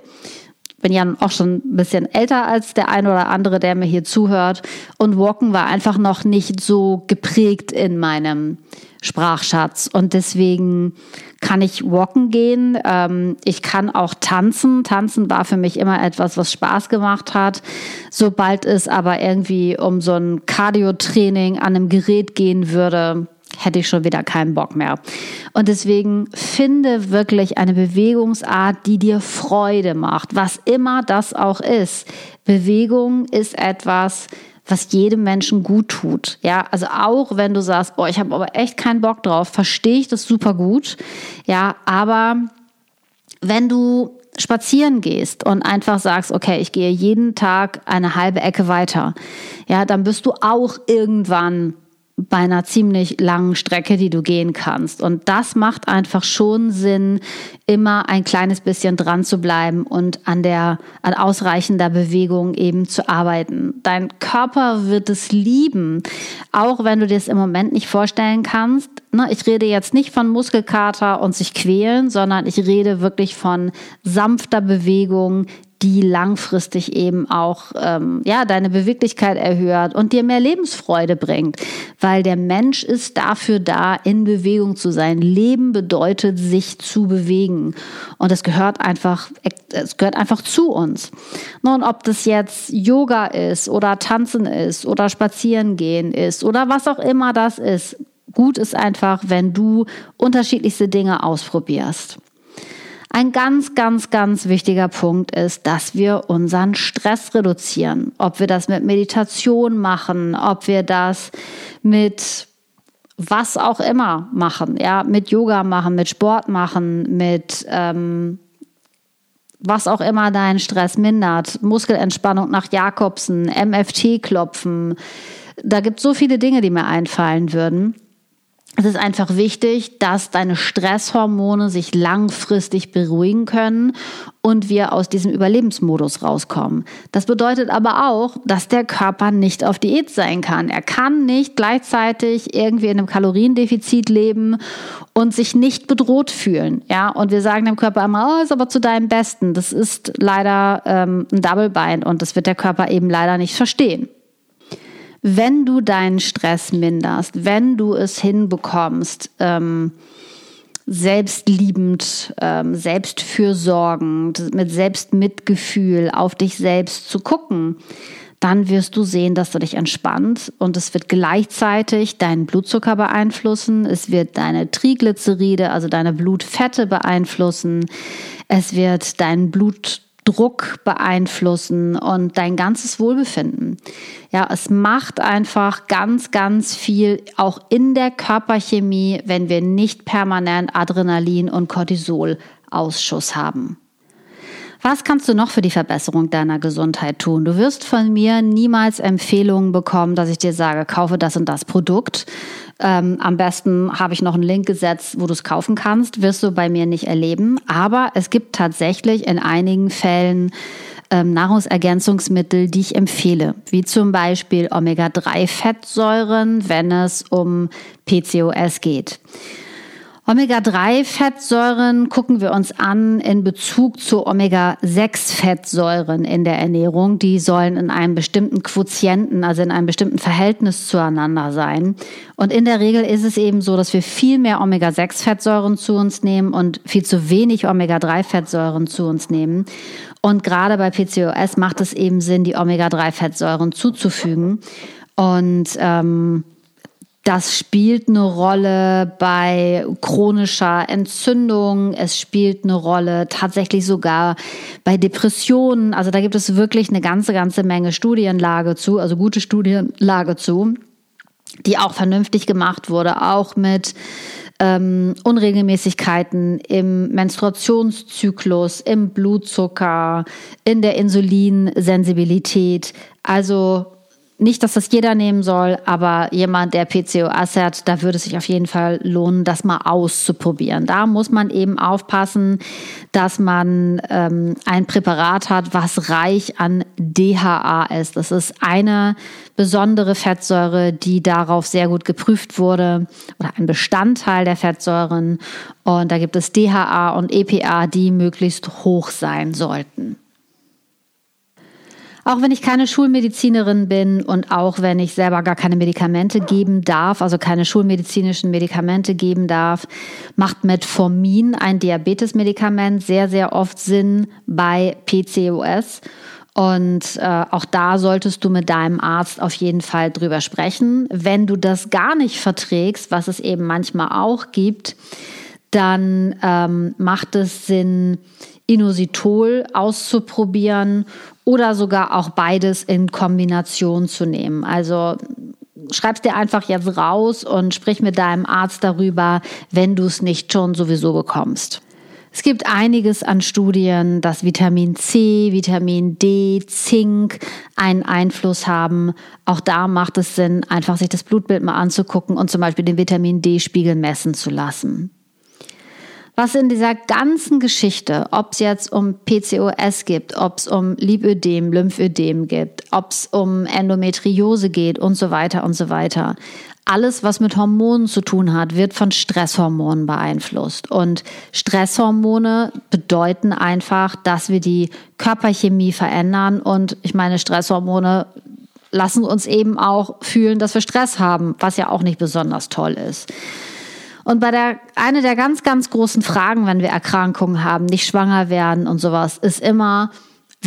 bin ja auch schon ein bisschen älter als der ein oder andere, der mir hier zuhört. Und Walken war einfach noch nicht so geprägt in meinem Sprachschatz. Und deswegen kann ich walken gehen. Ähm, ich kann auch tanzen. Tanzen war für mich immer etwas, was Spaß gemacht hat. Sobald es aber irgendwie um so ein Cardio-Training an einem Gerät gehen würde, hätte ich schon wieder keinen Bock mehr. Und deswegen finde wirklich eine Bewegungsart, die dir Freude macht, was immer das auch ist. Bewegung ist etwas, was jedem Menschen gut tut. Ja, also auch wenn du sagst, oh, ich habe aber echt keinen Bock drauf, verstehe ich das super gut. Ja, aber wenn du spazieren gehst und einfach sagst, okay, ich gehe jeden Tag eine halbe Ecke weiter, ja, dann bist du auch irgendwann bei einer ziemlich langen Strecke, die du gehen kannst. Und das macht einfach schon Sinn, immer ein kleines bisschen dran zu bleiben und an der, an ausreichender Bewegung eben zu arbeiten. Dein Körper wird es lieben, auch wenn du dir es im Moment nicht vorstellen kannst. Ne, ich rede jetzt nicht von Muskelkater und sich quälen, sondern ich rede wirklich von sanfter Bewegung, die langfristig eben auch ähm, ja deine Beweglichkeit erhöht und dir mehr Lebensfreude bringt, weil der Mensch ist dafür da, in Bewegung zu sein. Leben bedeutet sich zu bewegen und es gehört einfach, es gehört einfach zu uns. Nun, ob das jetzt Yoga ist oder Tanzen ist oder Spazieren gehen ist oder was auch immer das ist, gut ist einfach, wenn du unterschiedlichste Dinge ausprobierst. Ein ganz, ganz, ganz wichtiger Punkt ist, dass wir unseren Stress reduzieren. Ob wir das mit Meditation machen, ob wir das mit was auch immer machen, ja, mit Yoga machen, mit Sport machen, mit ähm, was auch immer deinen Stress mindert, Muskelentspannung nach Jakobsen, MFT klopfen. Da gibt es so viele Dinge, die mir einfallen würden. Es ist einfach wichtig, dass deine Stresshormone sich langfristig beruhigen können und wir aus diesem Überlebensmodus rauskommen. Das bedeutet aber auch, dass der Körper nicht auf Diät sein kann. Er kann nicht gleichzeitig irgendwie in einem Kaloriendefizit leben und sich nicht bedroht fühlen. Ja, und wir sagen dem Körper immer, oh, ist aber zu deinem Besten. Das ist leider ähm, ein Double Bind und das wird der Körper eben leider nicht verstehen wenn du deinen Stress minderst, wenn du es hinbekommst, ähm, selbstliebend, ähm, selbstfürsorgend, mit Selbstmitgefühl auf dich selbst zu gucken, dann wirst du sehen, dass du dich entspannt und es wird gleichzeitig deinen Blutzucker beeinflussen, es wird deine Triglyceride, also deine Blutfette beeinflussen, es wird deinen Blut Druck beeinflussen und dein ganzes Wohlbefinden. Ja, es macht einfach ganz, ganz viel auch in der Körperchemie, wenn wir nicht permanent Adrenalin und Cortisol Ausschuss haben. Was kannst du noch für die Verbesserung deiner Gesundheit tun? Du wirst von mir niemals Empfehlungen bekommen, dass ich dir sage, kaufe das und das Produkt. Ähm, am besten habe ich noch einen Link gesetzt, wo du es kaufen kannst. Wirst du bei mir nicht erleben. Aber es gibt tatsächlich in einigen Fällen ähm, Nahrungsergänzungsmittel, die ich empfehle, wie zum Beispiel Omega-3-Fettsäuren, wenn es um PCOS geht. Omega-3-Fettsäuren gucken wir uns an in Bezug zu Omega-6-Fettsäuren in der Ernährung. Die sollen in einem bestimmten Quotienten, also in einem bestimmten Verhältnis zueinander sein. Und in der Regel ist es eben so, dass wir viel mehr Omega-6-Fettsäuren zu uns nehmen und viel zu wenig Omega-3-Fettsäuren zu uns nehmen. Und gerade bei PCOS macht es eben Sinn, die Omega-3-Fettsäuren zuzufügen. Und ähm, das spielt eine Rolle bei chronischer Entzündung. Es spielt eine Rolle tatsächlich sogar bei Depressionen. Also da gibt es wirklich eine ganze, ganze Menge Studienlage zu, also gute Studienlage zu, die auch vernünftig gemacht wurde, auch mit ähm, Unregelmäßigkeiten im Menstruationszyklus, im Blutzucker, in der Insulinsensibilität. Also nicht, dass das jeder nehmen soll, aber jemand, der PCOS hat, da würde es sich auf jeden Fall lohnen, das mal auszuprobieren. Da muss man eben aufpassen, dass man ähm, ein Präparat hat, was reich an DHA ist. Das ist eine besondere Fettsäure, die darauf sehr gut geprüft wurde oder ein Bestandteil der Fettsäuren. Und da gibt es DHA und EPA, die möglichst hoch sein sollten. Auch wenn ich keine Schulmedizinerin bin und auch wenn ich selber gar keine Medikamente geben darf, also keine schulmedizinischen Medikamente geben darf, macht Metformin, ein Diabetesmedikament, sehr, sehr oft Sinn bei PCOS. Und äh, auch da solltest du mit deinem Arzt auf jeden Fall drüber sprechen. Wenn du das gar nicht verträgst, was es eben manchmal auch gibt, dann ähm, macht es Sinn, Inositol auszuprobieren oder sogar auch beides in Kombination zu nehmen. Also schreib's dir einfach jetzt raus und sprich mit deinem Arzt darüber, wenn du es nicht schon sowieso bekommst. Es gibt einiges an Studien, dass Vitamin C, Vitamin D, Zink einen Einfluss haben. Auch da macht es Sinn, einfach sich das Blutbild mal anzugucken und zum Beispiel den Vitamin D-Spiegel messen zu lassen. Was in dieser ganzen Geschichte, ob es jetzt um PCOS gibt, ob es um Lipödem, Lymphödem gibt, ob es um Endometriose geht und so weiter und so weiter, alles, was mit Hormonen zu tun hat, wird von Stresshormonen beeinflusst. Und Stresshormone bedeuten einfach, dass wir die Körperchemie verändern. Und ich meine, Stresshormone lassen uns eben auch fühlen, dass wir Stress haben, was ja auch nicht besonders toll ist. Und bei der, eine der ganz, ganz großen Fragen, wenn wir Erkrankungen haben, nicht schwanger werden und sowas, ist immer,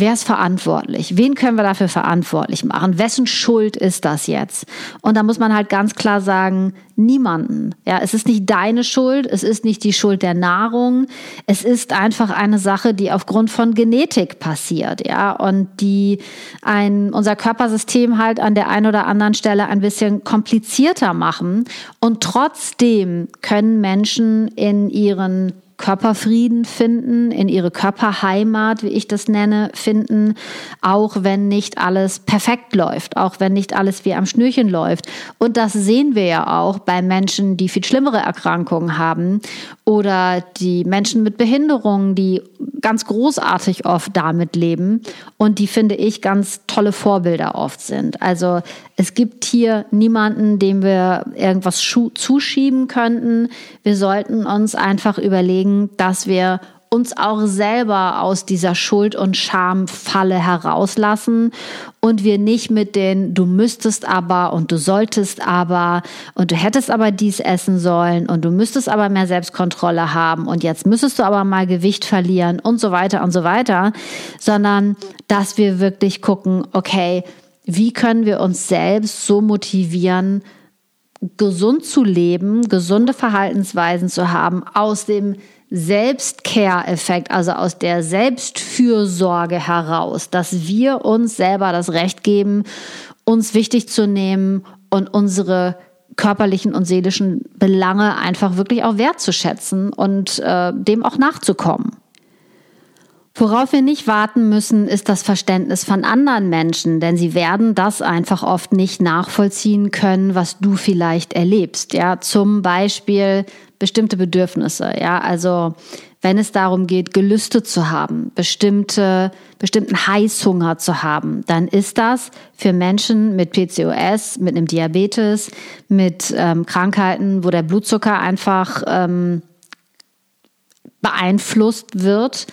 Wer ist verantwortlich? Wen können wir dafür verantwortlich machen? Wessen Schuld ist das jetzt? Und da muss man halt ganz klar sagen, niemanden. Ja, es ist nicht deine Schuld, es ist nicht die Schuld der Nahrung. Es ist einfach eine Sache, die aufgrund von Genetik passiert, ja, und die ein, unser Körpersystem halt an der einen oder anderen Stelle ein bisschen komplizierter machen. Und trotzdem können Menschen in ihren Körperfrieden finden, in ihre Körperheimat, wie ich das nenne, finden, auch wenn nicht alles perfekt läuft, auch wenn nicht alles wie am Schnürchen läuft. Und das sehen wir ja auch bei Menschen, die viel schlimmere Erkrankungen haben oder die Menschen mit Behinderungen, die ganz großartig oft damit leben und die, finde ich, ganz tolle Vorbilder oft sind. Also es gibt hier niemanden, dem wir irgendwas zuschieben könnten. Wir sollten uns einfach überlegen, dass wir uns auch selber aus dieser Schuld- und Schamfalle herauslassen und wir nicht mit den du müsstest aber und du solltest aber und du hättest aber dies essen sollen und du müsstest aber mehr Selbstkontrolle haben und jetzt müsstest du aber mal Gewicht verlieren und so weiter und so weiter, sondern dass wir wirklich gucken, okay, wie können wir uns selbst so motivieren, gesund zu leben, gesunde Verhaltensweisen zu haben, aus dem Selbstcare-Effekt, also aus der Selbstfürsorge heraus, dass wir uns selber das Recht geben, uns wichtig zu nehmen und unsere körperlichen und seelischen Belange einfach wirklich auch wertzuschätzen und äh, dem auch nachzukommen. Worauf wir nicht warten müssen, ist das Verständnis von anderen Menschen, denn sie werden das einfach oft nicht nachvollziehen können, was du vielleicht erlebst. Ja, zum Beispiel bestimmte Bedürfnisse. Ja, also wenn es darum geht, Gelüste zu haben, bestimmte, bestimmten Heißhunger zu haben, dann ist das für Menschen mit PCOS, mit einem Diabetes, mit ähm, Krankheiten, wo der Blutzucker einfach ähm, beeinflusst wird,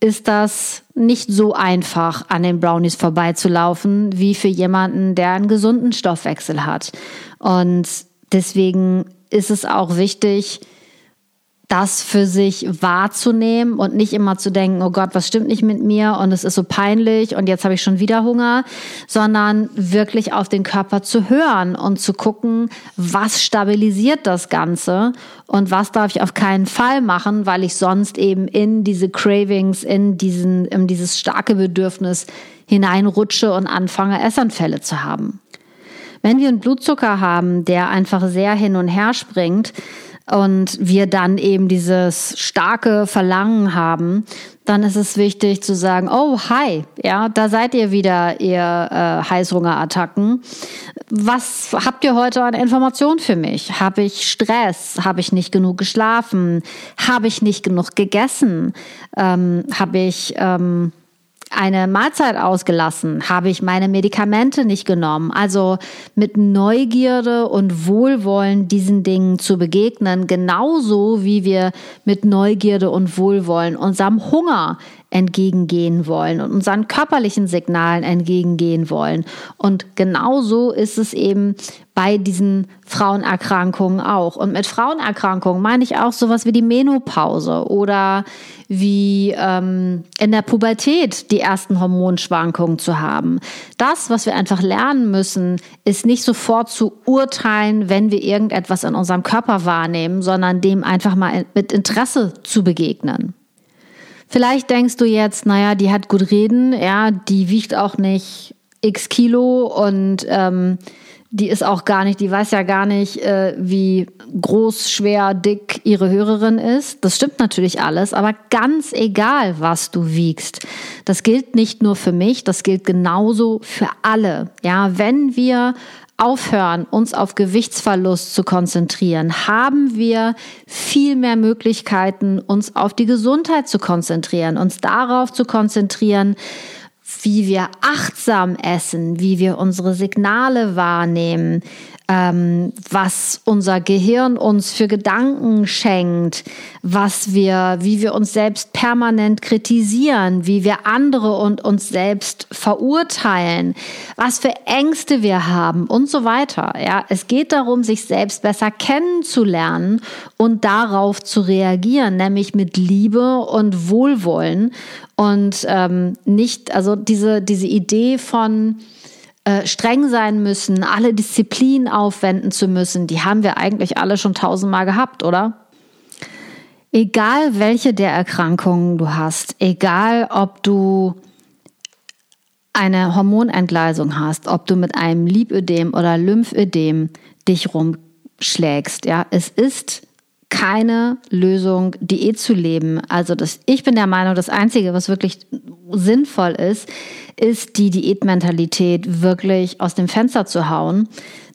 ist das nicht so einfach, an den Brownies vorbeizulaufen, wie für jemanden, der einen gesunden Stoffwechsel hat. Und deswegen ist es auch wichtig, das für sich wahrzunehmen und nicht immer zu denken, oh Gott, was stimmt nicht mit mir und es ist so peinlich und jetzt habe ich schon wieder Hunger, sondern wirklich auf den Körper zu hören und zu gucken, was stabilisiert das Ganze und was darf ich auf keinen Fall machen, weil ich sonst eben in diese Cravings, in diesen, in dieses starke Bedürfnis hineinrutsche und anfange, Essanfälle zu haben. Wenn wir einen Blutzucker haben, der einfach sehr hin und her springt, und wir dann eben dieses starke Verlangen haben, dann ist es wichtig zu sagen, oh, hi, ja, da seid ihr wieder, ihr äh, Heißhungerattacken. Was habt ihr heute an Informationen für mich? Habe ich Stress? Habe ich nicht genug geschlafen? Habe ich nicht genug gegessen? Ähm, Habe ich... Ähm, eine Mahlzeit ausgelassen? Habe ich meine Medikamente nicht genommen? Also mit Neugierde und Wohlwollen diesen Dingen zu begegnen, genauso wie wir mit Neugierde und Wohlwollen unserem Hunger entgegengehen wollen und unseren körperlichen Signalen entgegengehen wollen. Und genauso ist es eben bei diesen Frauenerkrankungen auch. Und mit Frauenerkrankungen meine ich auch sowas wie die Menopause oder wie ähm, in der Pubertät die ersten Hormonschwankungen zu haben. Das, was wir einfach lernen müssen, ist nicht sofort zu urteilen, wenn wir irgendetwas in unserem Körper wahrnehmen, sondern dem einfach mal mit Interesse zu begegnen. Vielleicht denkst du jetzt, naja, die hat gut reden, ja, die wiegt auch nicht x Kilo und ähm, die ist auch gar nicht, die weiß ja gar nicht, äh, wie groß, schwer, dick ihre Hörerin ist. Das stimmt natürlich alles, aber ganz egal, was du wiegst. Das gilt nicht nur für mich, das gilt genauso für alle. Ja, wenn wir aufhören, uns auf Gewichtsverlust zu konzentrieren, haben wir viel mehr Möglichkeiten, uns auf die Gesundheit zu konzentrieren, uns darauf zu konzentrieren, wie wir achtsam essen, wie wir unsere Signale wahrnehmen, ähm, was unser Gehirn uns für Gedanken schenkt, was wir, wie wir uns selbst permanent kritisieren, wie wir andere und uns selbst verurteilen, was für Ängste wir haben und so weiter. Ja, es geht darum, sich selbst besser kennenzulernen und darauf zu reagieren, nämlich mit Liebe und Wohlwollen und ähm, nicht, also diese diese Idee von äh, streng sein müssen, alle Disziplin aufwenden zu müssen, die haben wir eigentlich alle schon tausendmal gehabt, oder? Egal welche der Erkrankungen du hast, egal ob du eine Hormonentgleisung hast, ob du mit einem Lipödem oder Lymphödem dich rumschlägst, ja, es ist keine Lösung, Diät zu leben. Also das, ich bin der Meinung, das Einzige, was wirklich sinnvoll ist, ist die Diätmentalität wirklich aus dem Fenster zu hauen.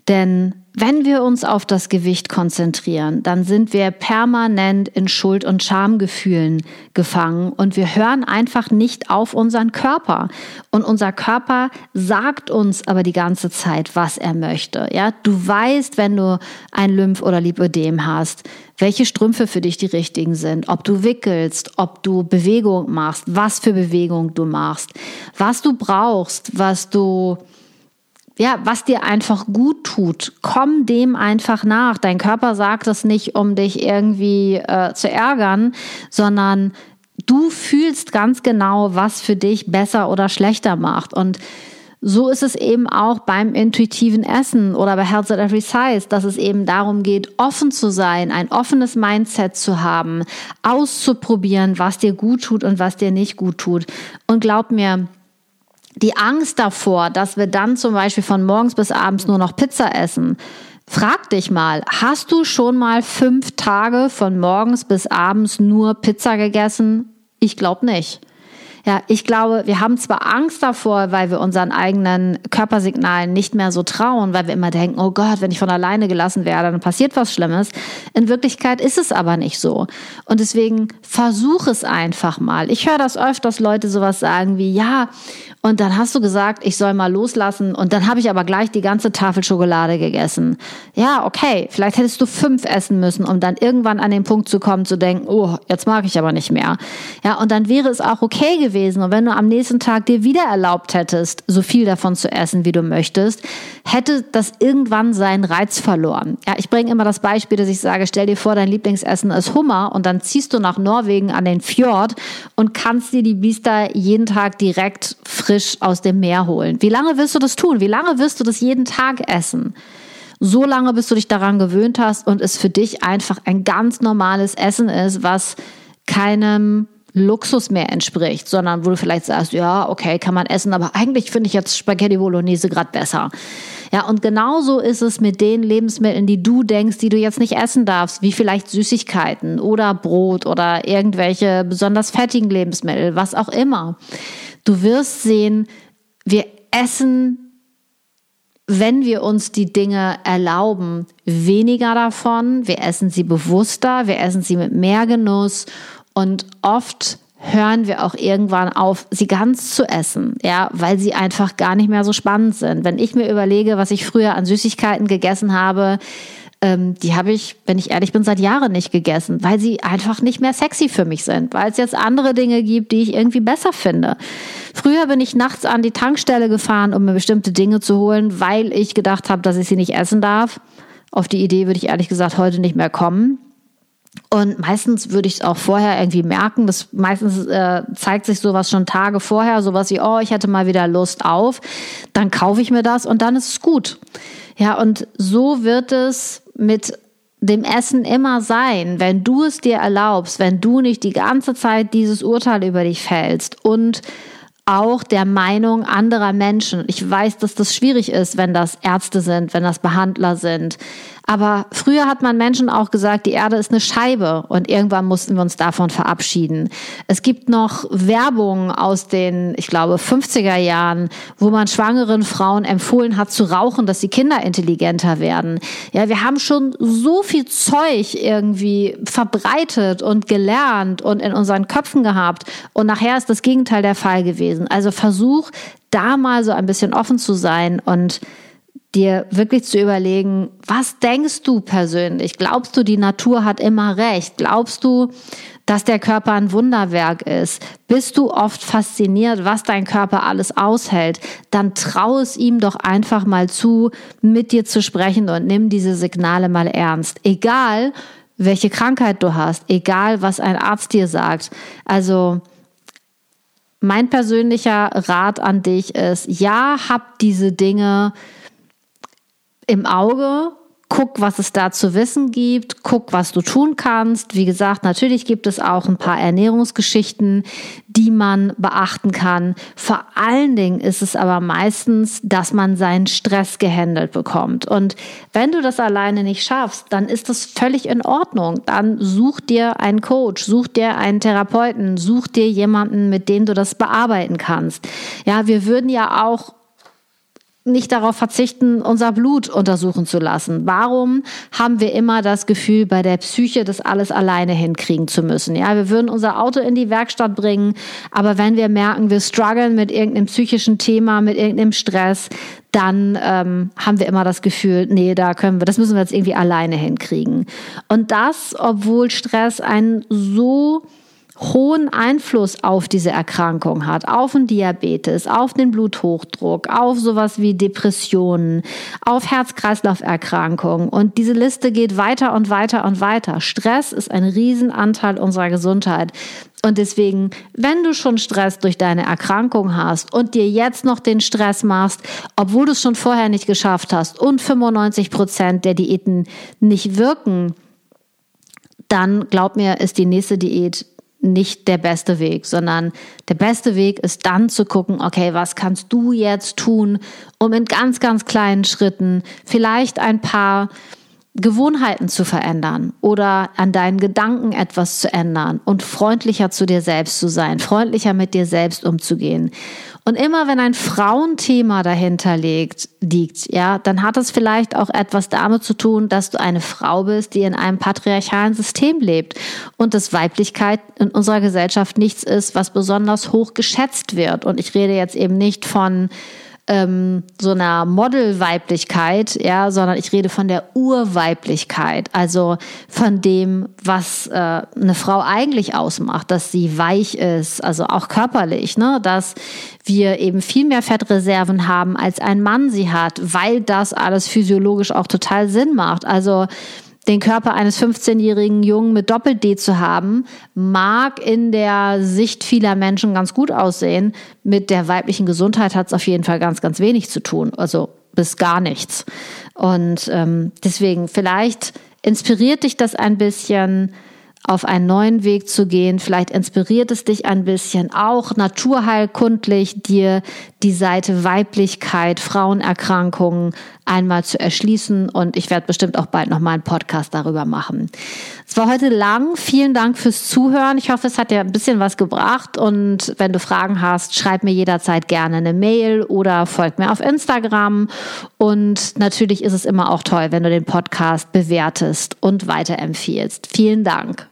Denn wenn wir uns auf das Gewicht konzentrieren, dann sind wir permanent in Schuld- und Schamgefühlen gefangen und wir hören einfach nicht auf unseren Körper. Und unser Körper sagt uns aber die ganze Zeit, was er möchte. Ja, du weißt, wenn du ein Lymph- oder Lipödem hast, welche Strümpfe für dich die richtigen sind, ob du wickelst, ob du Bewegung machst, was für Bewegung du machst, was du brauchst, was du ja, was dir einfach gut tut, komm dem einfach nach. Dein Körper sagt das nicht, um dich irgendwie äh, zu ärgern, sondern du fühlst ganz genau, was für dich besser oder schlechter macht. Und so ist es eben auch beim intuitiven Essen oder bei Health at Every Size, dass es eben darum geht, offen zu sein, ein offenes Mindset zu haben, auszuprobieren, was dir gut tut und was dir nicht gut tut. Und glaub mir, die Angst davor, dass wir dann zum Beispiel von morgens bis abends nur noch Pizza essen, Frag dich mal, hast du schon mal fünf Tage von morgens bis abends nur Pizza gegessen? Ich glaube nicht. Ja, ich glaube, wir haben zwar Angst davor, weil wir unseren eigenen Körpersignalen nicht mehr so trauen, weil wir immer denken, oh Gott, wenn ich von alleine gelassen werde, dann passiert was Schlimmes. In Wirklichkeit ist es aber nicht so. Und deswegen versuch es einfach mal. Ich höre das öfters Leute sowas sagen wie, ja, und dann hast du gesagt, ich soll mal loslassen und dann habe ich aber gleich die ganze Tafel Schokolade gegessen. Ja, okay, vielleicht hättest du fünf essen müssen, um dann irgendwann an den Punkt zu kommen, zu denken, oh, jetzt mag ich aber nicht mehr. Ja, und dann wäre es auch okay gewesen. Und wenn du am nächsten Tag dir wieder erlaubt hättest, so viel davon zu essen, wie du möchtest, hätte das irgendwann seinen Reiz verloren. Ja, ich bringe immer das Beispiel, dass ich sage, stell dir vor, dein Lieblingsessen ist Hummer und dann ziehst du nach Norwegen an den Fjord und kannst dir die Biester jeden Tag direkt frisch aus dem Meer holen. Wie lange wirst du das tun? Wie lange wirst du das jeden Tag essen? So lange, bis du dich daran gewöhnt hast und es für dich einfach ein ganz normales Essen ist, was keinem Luxus mehr entspricht, sondern wo du vielleicht sagst, ja, okay, kann man essen, aber eigentlich finde ich jetzt Spaghetti Bolognese gerade besser. Ja, und genauso ist es mit den Lebensmitteln, die du denkst, die du jetzt nicht essen darfst, wie vielleicht Süßigkeiten oder Brot oder irgendwelche besonders fettigen Lebensmittel, was auch immer. Du wirst sehen, wir essen, wenn wir uns die Dinge erlauben, weniger davon. Wir essen sie bewusster, wir essen sie mit mehr Genuss und oft hören wir auch irgendwann auf, sie ganz zu essen, ja, weil sie einfach gar nicht mehr so spannend sind. Wenn ich mir überlege, was ich früher an Süßigkeiten gegessen habe, ähm, die habe ich, wenn ich ehrlich bin, seit Jahren nicht gegessen, weil sie einfach nicht mehr sexy für mich sind, weil es jetzt andere Dinge gibt, die ich irgendwie besser finde. Früher bin ich nachts an die Tankstelle gefahren, um mir bestimmte Dinge zu holen, weil ich gedacht habe, dass ich sie nicht essen darf. Auf die Idee würde ich ehrlich gesagt heute nicht mehr kommen. Und meistens würde ich es auch vorher irgendwie merken. Das meistens äh, zeigt sich sowas schon Tage vorher, sowas wie, oh, ich hätte mal wieder Lust auf. Dann kaufe ich mir das und dann ist es gut. Ja, und so wird es mit dem Essen immer sein, wenn du es dir erlaubst, wenn du nicht die ganze Zeit dieses Urteil über dich fällst und auch der Meinung anderer Menschen. Ich weiß, dass das schwierig ist, wenn das Ärzte sind, wenn das Behandler sind. Aber früher hat man Menschen auch gesagt, die Erde ist eine Scheibe und irgendwann mussten wir uns davon verabschieden. Es gibt noch Werbung aus den, ich glaube, 50er Jahren, wo man schwangeren Frauen empfohlen hat zu rauchen, dass die Kinder intelligenter werden. Ja, wir haben schon so viel Zeug irgendwie verbreitet und gelernt und in unseren Köpfen gehabt und nachher ist das Gegenteil der Fall gewesen. Also versuch da mal so ein bisschen offen zu sein und dir wirklich zu überlegen, was denkst du persönlich? Glaubst du, die Natur hat immer recht? Glaubst du, dass der Körper ein Wunderwerk ist? Bist du oft fasziniert, was dein Körper alles aushält? Dann trau es ihm doch einfach mal zu, mit dir zu sprechen und nimm diese Signale mal ernst. Egal, welche Krankheit du hast, egal, was ein Arzt dir sagt. Also, mein persönlicher Rat an dich ist, ja, hab diese Dinge im Auge, guck, was es da zu wissen gibt, guck, was du tun kannst. Wie gesagt, natürlich gibt es auch ein paar Ernährungsgeschichten, die man beachten kann. Vor allen Dingen ist es aber meistens, dass man seinen Stress gehandelt bekommt. Und wenn du das alleine nicht schaffst, dann ist das völlig in Ordnung. Dann such dir einen Coach, such dir einen Therapeuten, such dir jemanden, mit dem du das bearbeiten kannst. Ja, wir würden ja auch nicht darauf verzichten, unser Blut untersuchen zu lassen? Warum haben wir immer das Gefühl, bei der Psyche das alles alleine hinkriegen zu müssen? Ja, wir würden unser Auto in die Werkstatt bringen, aber wenn wir merken, wir strugglen mit irgendeinem psychischen Thema, mit irgendeinem Stress, dann ähm, haben wir immer das Gefühl, nee, da können wir, das müssen wir jetzt irgendwie alleine hinkriegen. Und das, obwohl Stress einen so hohen Einfluss auf diese Erkrankung hat, auf den Diabetes, auf den Bluthochdruck, auf sowas wie Depressionen, auf Herz-Kreislauf-Erkrankungen. Und diese Liste geht weiter und weiter und weiter. Stress ist ein Riesenanteil unserer Gesundheit. Und deswegen, wenn du schon Stress durch deine Erkrankung hast und dir jetzt noch den Stress machst, obwohl du es schon vorher nicht geschafft hast und 95 Prozent der Diäten nicht wirken, dann glaub mir, ist die nächste Diät nicht der beste Weg, sondern der beste Weg ist dann zu gucken, okay, was kannst du jetzt tun, um in ganz, ganz kleinen Schritten vielleicht ein paar Gewohnheiten zu verändern oder an deinen Gedanken etwas zu ändern und freundlicher zu dir selbst zu sein, freundlicher mit dir selbst umzugehen. Und immer wenn ein Frauenthema dahinter liegt, liegt, ja, dann hat es vielleicht auch etwas damit zu tun, dass du eine Frau bist, die in einem patriarchalen System lebt und dass Weiblichkeit in unserer Gesellschaft nichts ist, was besonders hoch geschätzt wird. Und ich rede jetzt eben nicht von ähm, so einer Model-Weiblichkeit, ja, sondern ich rede von der Urweiblichkeit, also von dem, was äh, eine Frau eigentlich ausmacht, dass sie weich ist, also auch körperlich, ne, dass wir eben viel mehr Fettreserven haben, als ein Mann sie hat, weil das alles physiologisch auch total Sinn macht. Also den Körper eines 15-jährigen Jungen mit Doppel-D zu haben, mag in der Sicht vieler Menschen ganz gut aussehen. Mit der weiblichen Gesundheit hat es auf jeden Fall ganz, ganz wenig zu tun. Also bis gar nichts. Und ähm, deswegen, vielleicht inspiriert dich das ein bisschen auf einen neuen Weg zu gehen. Vielleicht inspiriert es dich ein bisschen auch naturheilkundlich, dir die Seite Weiblichkeit, Frauenerkrankungen einmal zu erschließen. Und ich werde bestimmt auch bald nochmal einen Podcast darüber machen. Es war heute lang. Vielen Dank fürs Zuhören. Ich hoffe, es hat dir ein bisschen was gebracht. Und wenn du Fragen hast, schreib mir jederzeit gerne eine Mail oder folg mir auf Instagram. Und natürlich ist es immer auch toll, wenn du den Podcast bewertest und weiterempfiehlst. Vielen Dank.